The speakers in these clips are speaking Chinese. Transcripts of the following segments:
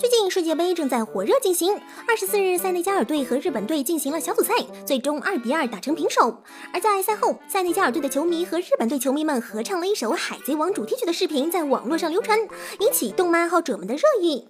最近世界杯正在火热进行。二十四日，塞内加尔队和日本队进行了小组赛，最终二比二打成平手。而在赛后，塞内加尔队的球迷和日本队球迷们合唱了一首《海贼王》主题曲的视频在网络上流传，引起动漫爱好者们的热议。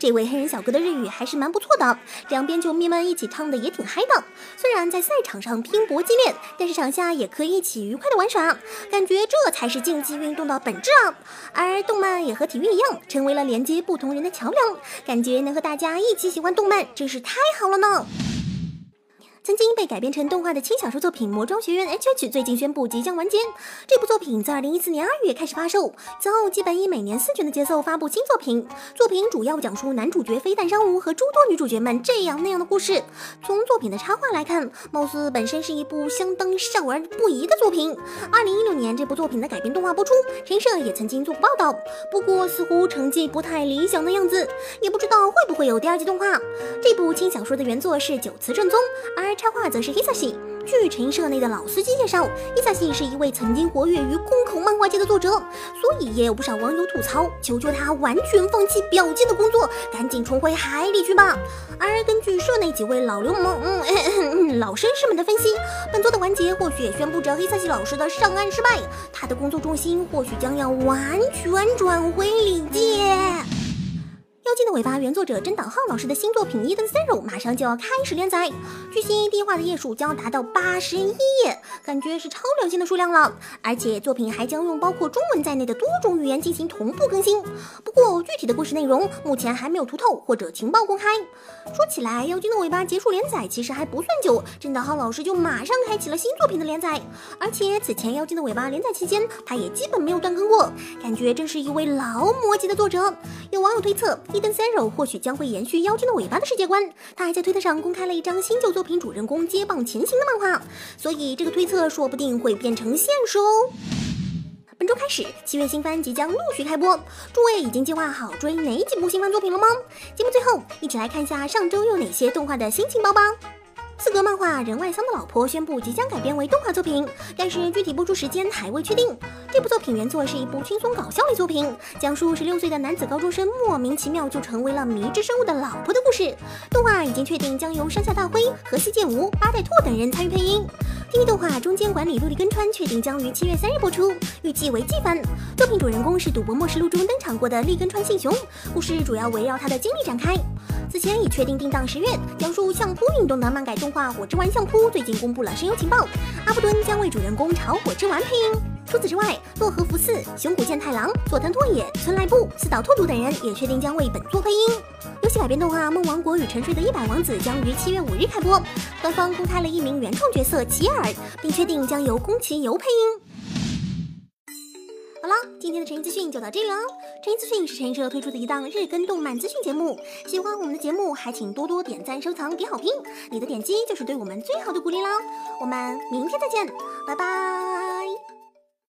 这位黑人小哥的日语还是蛮不错的，两边球迷们一起唱的也挺嗨的。虽然在赛场上拼搏激烈，但是场下也可以一起愉快的玩耍，感觉这才是竞技运动的本质啊！而动漫也和体育一样，成为了连接不同人的桥梁，感觉能和大家一起喜欢动漫，真是太好了呢！曾经被改编成动画的轻小说作品《魔装学院 H H》最近宣布即将完结。这部作品在二零一四年二月开始发售，此后基本以每年四卷的节奏发布新作品。作品主要讲述男主角飞弹商务和诸多女主角们这样那样的故事。从作品的插画来看，貌似本身是一部相当少儿不宜的作品。二零一六年这部作品的改编动画播出，陈社也曾经做过报道，不过似乎成绩不太理想的样子，也不知道会不会有第二季动画。这部轻小说的原作是九词正宗，而插画则是黑色系。据陈社内的老司机介绍，伊萨系是一位曾经活跃于宫口漫画界的作者，所以也有不少网友吐槽，求求他完全放弃表界的工作，赶紧重回海里去吧。而根据社内几位老流氓、嗯老绅士们的分析，本作的完结或许也宣布着黑萨系老师的上岸失败，他的工作重心或许将要完全转回里界。尾巴原作者真岛浩老师的新作品《Eden Zero》马上就要开始连载，据悉第一话的页数将达到八十一页，感觉是超良心的数量了。而且作品还将用包括中文在内的多种语言进行同步更新。不过具体的故事内容目前还没有图透或者情报公开。说起来，妖精的尾巴结束连载其实还不算久，真岛浩老师就马上开启了新作品的连载，而且此前妖精的尾巴连载期间，他也基本没有断更过，感觉真是一位劳模级的作者。有网友推测。伊登三周或许将会延续《妖精的尾巴》的世界观，他还在推特上公开了一张新旧作品主人公接棒前行的漫画，所以这个推测说不定会变成现实哦。本周开始，七月新番即将陆续开播，诸位已经计划好追哪几部新番作品了吗？节目最后，一起来看一下上周有哪些动画的新情报吧。漫画《人外桑的老婆》宣布即将改编为动画作品，但是具体播出时间还未确定。这部作品原作是一部轻松搞笑类作品，讲述十六岁的男子高中生莫名其妙就成为了迷之生物的老婆的故事。动画已经确定将由山下大辉、河西健吾、八代拓等人参与配音。TV 动画中间管理陆地根川确定将于七月三日播出，预计为季番。作品主人公是《赌博默示录》中登场过的立根川信雄，故事主要围绕他的经历展开。此前已确定定档十月，讲述相扑运动的漫改动画《火之丸相扑》最近公布了声优情报，阿布敦将为主人公朝火之丸配音。除此之外，洛河福次、熊谷健太郎、佐藤拓也、村濑部、四岛拓笃等人也确定将为本作配音。游戏改编动画《梦王国与沉睡的一百王子》将于七月五日开播，官方公开了一名原创角色齐尔，并确定将由宫崎游配音。好，今天的成音资讯就到这里了。成音资讯是成音社推出的一档日更动漫资讯节目，喜欢我们的节目还请多多点赞、收藏、给好评，你的点击就是对我们最好的鼓励啦。我们明天再见，拜拜。